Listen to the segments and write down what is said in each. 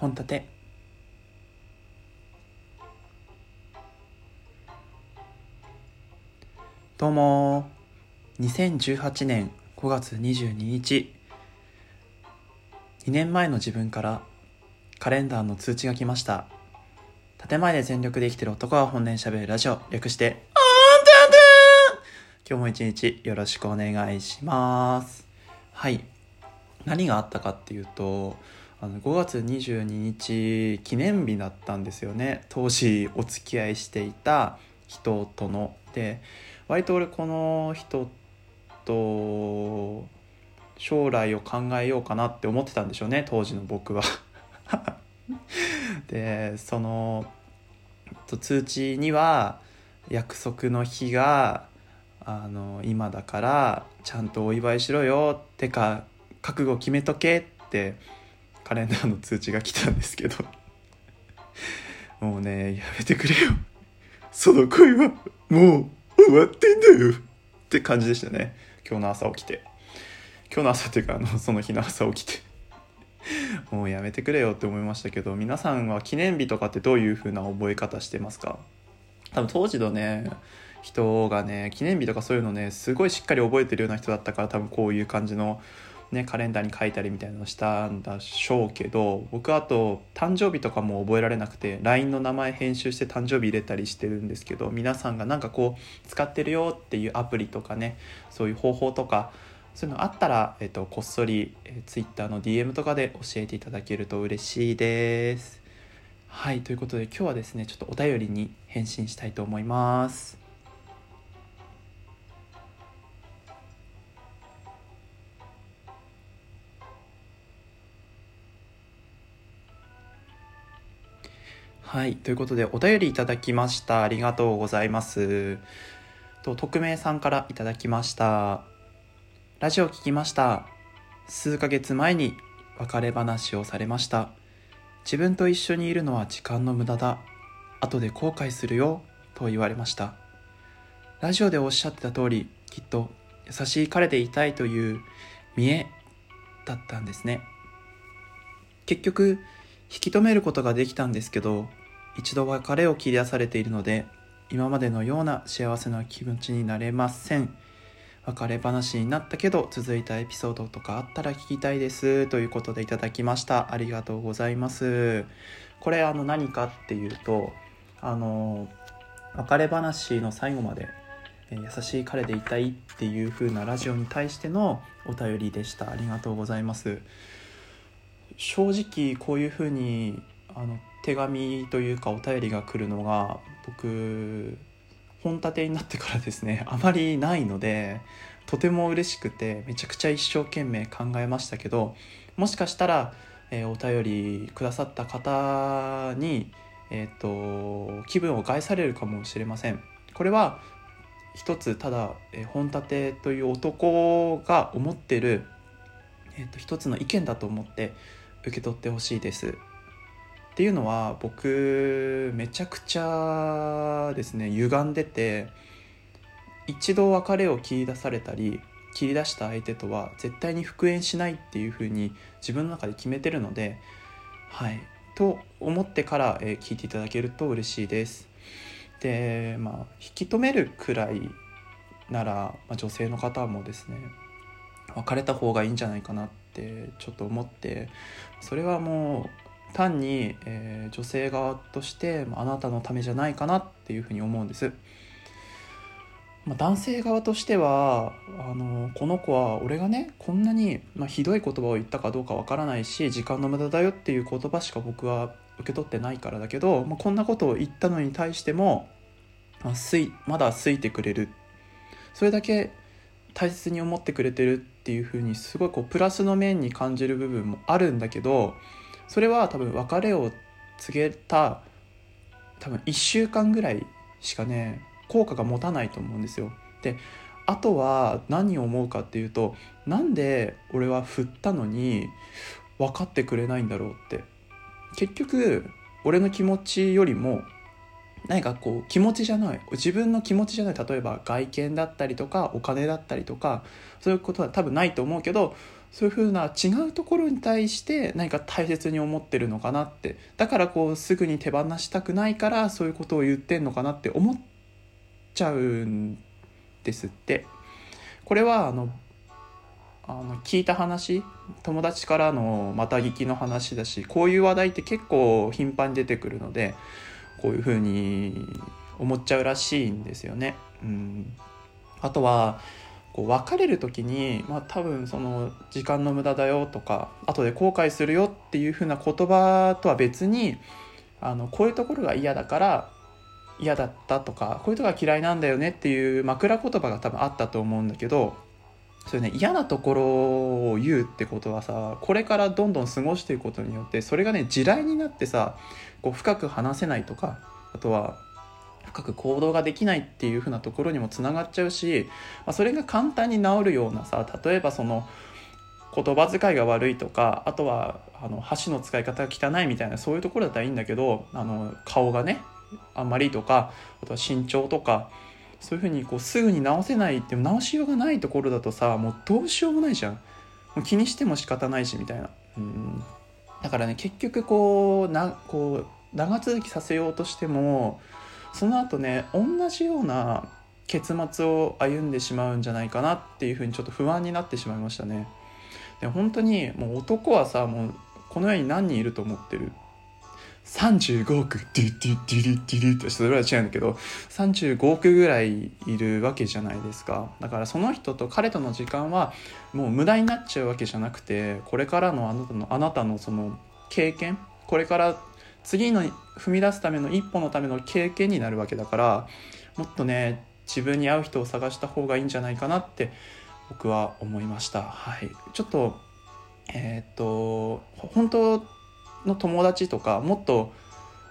本立て。どうも。2018年5月22日2年前の自分からカレンダーの通知が来ました。建前で全力で生きてる男は本音しゃべるラジオ。略して今日も一日よろしくお願いします。はい。何があったかっていうとあの5月22日記念日だったんですよね。当時お付き合いしていた人との。で割と俺この人と将来を考えようかなって思ってたんでしょうね。当時の僕は。でその通知には約束の日があの今だからちゃんとお祝いしろよってか覚悟決めとけってカレンダーの通知が来たんですけど。もうねやめてくれよ。その恋はもう終わってんだよ。って感じでしたね。今日の朝起きて。今日の朝っていうかあのその日の朝起きて。もうやめてくれよって思いましたけど皆さんは記念日とかってどういう風な覚え方してますか？多分当時のね人がね記念日とかそういうのねすごいしっかり覚えてるような人だったから多分こういう感じのね、カレンダーに書いたりみたいなのしたんだしょうけど僕あと誕生日とかも覚えられなくて LINE の名前編集して誕生日入れたりしてるんですけど皆さんがなんかこう使ってるよっていうアプリとかねそういう方法とかそういうのあったら、えっと、こっそり、え Twitter の DM とかで教えていただけると嬉しいです。はいということで今日はですねちょっとお便りに返信したいと思います。はい。ということで、お便りいただきました。ありがとうございます。と、匿名さんからいただきました。ラジオ聞きました。数ヶ月前に別れ話をされました。自分と一緒にいるのは時間の無駄だ。後で後悔するよ。と言われました。ラジオでおっしゃってた通り、きっと優しい彼でいたいという見えだったんですね。結局、引き止めることができたんですけど、一度別れを切り出されているので今までのような幸せな気持ちになれません。別れ話になったけど続いたエピソードとかあったら聞きたいです。ということでいただきました。ありがとうございます。これあの何かっていうとあの別れ話の最後まで優しい彼でいたいっていう風なラジオに対してのお便りでした。ありがとうございます。正直こういう風にあの手紙というかお便りが来るのが僕本立てになってからですね あまりないのでとても嬉しくてめちゃくちゃ一生懸命考えましたけどもしかしたら、えー、お便りくださった方に、えーと、気分を害されるかもしれません。これは一つただ、えー、本立てという男が思ってる、えーと一つの意見だと思って受け取ってほしいです。っていうのは僕めちゃくちゃですね歪んでて一度別れを切り出されたり切り出した相手とは絶対に復縁しないっていうふうに自分の中で決めてるのではいと思ってから、え、聞いていただけると嬉しいです。でまあ引き止めるくらいなら、まあ、女性の方もですね別れた方がいいんじゃないかなってちょっと思ってそれはもう単に、えー、女性側としてあなたのためじゃないかなっていうふうに思うんです。まあ、男性側としてはあのこの子は俺がねこんなに、まあ、ひどい言葉を言ったかどうかわからないし時間の無駄だよっていう言葉しか僕は受け取ってないからだけど、まあ、こんなことを言ったのに対しても、まあ、すいまだ好いてくれるそれだけ大切に思ってくれてるっていうふうにすごいこうプラスの面に感じる部分もあるんだけどそれは多分別れを告げた多分1週間ぐらいしかね効果が持たないと思うんですよ。であとは何を思うかっていうとなんで俺は振ったのに分かってくれないんだろうって結局俺の気持ちよりも何かこう気持ちじゃない自分の気持ちじゃない例えば外見だったりとかお金だったりとかそういうことは多分ないと思うけどそういうふうな違うところに対して何か大切に思ってるのかなって。だからこうすぐに手放したくないからそういうことを言ってんのかなって思っちゃうんですって。これはあのあの聞いた話友達からのまた聞きの話だしこういう話題って結構頻繁に出てくるのでこういうふうに思っちゃうらしいんですよね。うん、あとはこう別れる時に、まあ、多分その時間の無駄だよとか後で後悔するよっていうふうな言葉とは別にあのこういうところが嫌だから嫌だったとかこういうとこが嫌いなんだよねっていう枕言葉が多分あったと思うんだけどそれね嫌なところを言うってことはさこれからどんどん過ごしていくことによってそれがね地雷になってさこう深く話せないとかあとは深く行動ができないっていう風なところにもつながっちゃうし、まあ、それが簡単に治るようなさ例えばその言葉遣いが悪いとかあとはあの箸の使い方が汚いみたいなそういうところだったらいいんだけどあの顔がねあんまりとかあとは身長とかそういうふうにこうすぐに直せないって直しようがないところだとさもうどうしようもないじゃん。もう気にしても仕方ないしみたいな。うん。だからね結局こうなこう長続きさせようとしてもその後ね同じような結末を歩んでしまうんじゃないかなっていうふうにちょっと不安になってしまいましたね。で本当にもう男はさもうこの世に何人いると思ってる？35億デュデュデュリデュリとそれは違うんだけど35億ぐらいいるわけじゃないですか。だからその人と彼との時間はもう無駄になっちゃうわけじゃなくてこれからのあなたのあなたのその経験これから次の踏み出すための一歩のための経験になるわけだからもっとね自分に合う人を探した方がいいんじゃないかなって僕は思いました。はい。ちょっとえー、っと本当の友達とかもっと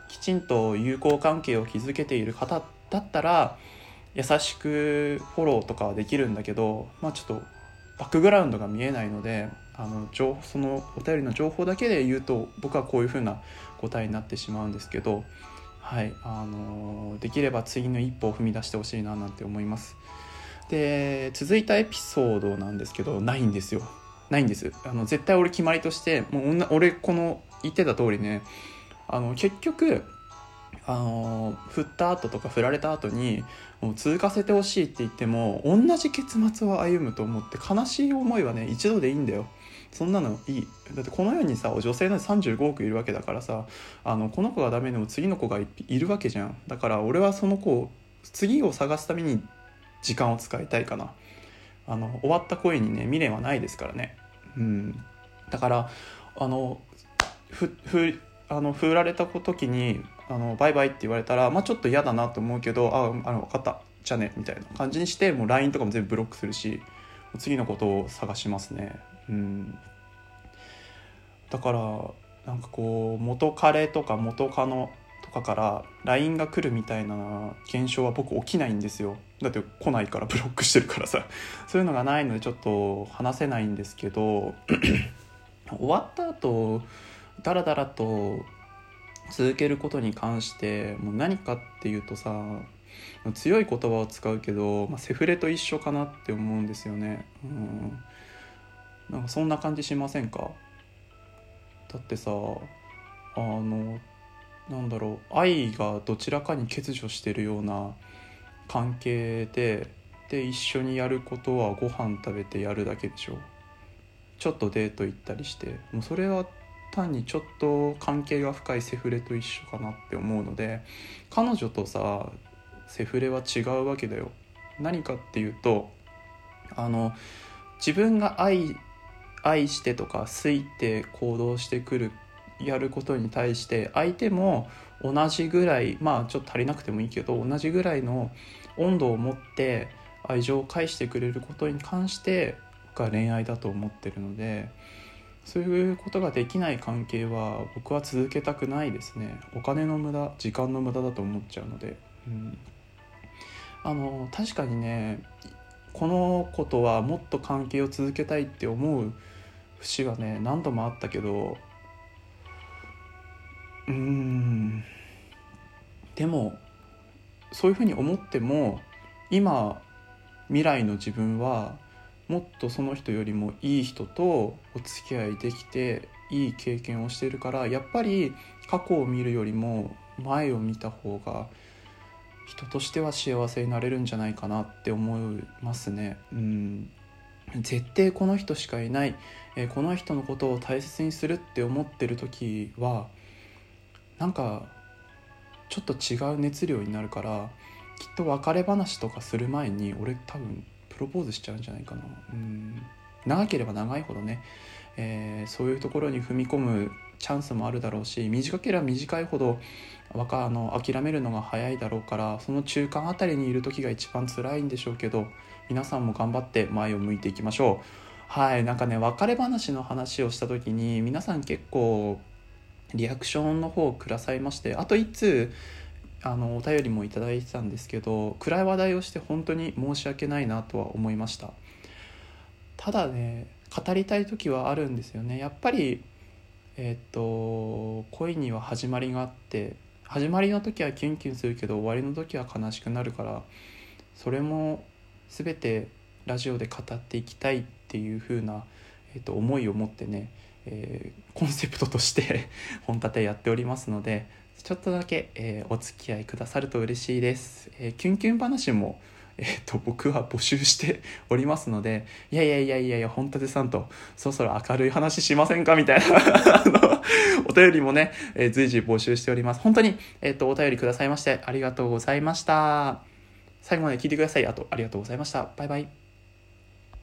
きちんと友好関係を築けている方だったら優しくフォローとかはできるんだけどまあちょっとバックグラウンドが見えないのであの情そのお便りの情報だけで言うと僕はこういうふうな答えになってしまうんですけど、はいあのできれば次の一歩を踏み出してほしいななんて思います。で続いたエピソードなんですけどないんですよ。ないんです。あの絶対俺決まりとしてもう俺この言ってた通りねあの結局あの振った後とか振られた後にもう続かせてほしいって言っても同じ結末を歩むと思って悲しい思いはね一度でいいんだよ。そんなのいい。だってこの世にさ女性の35億いるわけだからさあのこの子がダメでも次の子がいるわけじゃん。だから俺はその子を次を探すために時間を使いたいかな。あの終わった恋にね未練はないですからね。うん。だからあのふふあの振られた時にあのバイバイって言われたら、まあ、ちょっと嫌だなと思うけどああの分かった。じゃあねみたいな感じにしてもう LINE とかも全部ブロックするし次のことを探しますね。うん。だからなんかこう元彼とか元カノとかから LINE が来るみたいな現象は僕起きないんですよ。だって来ないからブロックしてるからさ。そういうのがないのでちょっと話せないんですけど 終わった後ダラダラと続けることに関してもう何かっていうとさ強い言葉を使うけど、まあ、セフレと一緒かなって思うんですよね。うん。なんかそんな感じしませんか？だってさあのなんだろう愛がどちらかに欠如してるような関係でで一緒にやることはご飯食べてやるだけでしょ。ちょっとデート行ったりして。もうそれは単にちょっと関係が深いセフレと一緒かなって思うので彼女とさセフレは違うわけだよ。何かっていうとあの自分が愛愛してとか好いて行動してくるやることに対して相手も同じぐらいまあちょっと足りなくてもいいけど同じぐらいの温度を持って愛情を返してくれることに関して僕は恋愛だと思ってるのでそういうことができない関係は僕は続けたくないですね。お金の無駄時間の無駄だと思っちゃうので、うん、あの確かにねこの子とはもっと関係を続けたいって思う節はね何度もあったけどうーんでもそういうふうに思っても今未来の自分はもっとその人よりもいい人とお付き合いできていい経験をしてるからやっぱり過去を見るよりも前を見た方が人としては幸せになれるんじゃないかなって思いますね。うん絶対この人しかいない、え、この人のことを大切にするって思ってる時はなんかちょっと違う熱量になるからきっと別れ話とかする前に俺多分プロポーズしちゃうんじゃないかな。うん。長ければ長いほどね、えー、そういうところに踏み込むチャンスもあるだろうし短ければ短いほど若あの諦めるのが早いだろうからその中間あたりにいる時が一番辛いんでしょうけど皆さんも頑張って前を向いていきましょう。はいなんかね別れ話の話をした時に皆さん結構リアクションの方をくださいましてあと1通あのお便りもいただいてたんですけど暗い話題をして本当に申し訳ないなとは思いました。ただね語りたい時はあるんですよね。やっぱりえっ、と恋には始まりがあって始まりの時はキュンキュンするけど終わりの時は悲しくなるからそれも全てラジオで語っていきたいっていう風な、えー、と思いを持ってね、えー、コンセプトとして 本立てやっておりますのでちょっとだけ、えー、お付き合いくださると嬉しいです。えー、キュンキュン話もえーと、僕は募集して おりますのでいやいやいやいやいや本立さんとそろそろ明るい話しませんかみたいな あのお便りもね、えー、随時募集しております本当に、えーと、お便りくださいましてありがとうございました最後まで聞いてください。あとありがとうございました。バイバイ。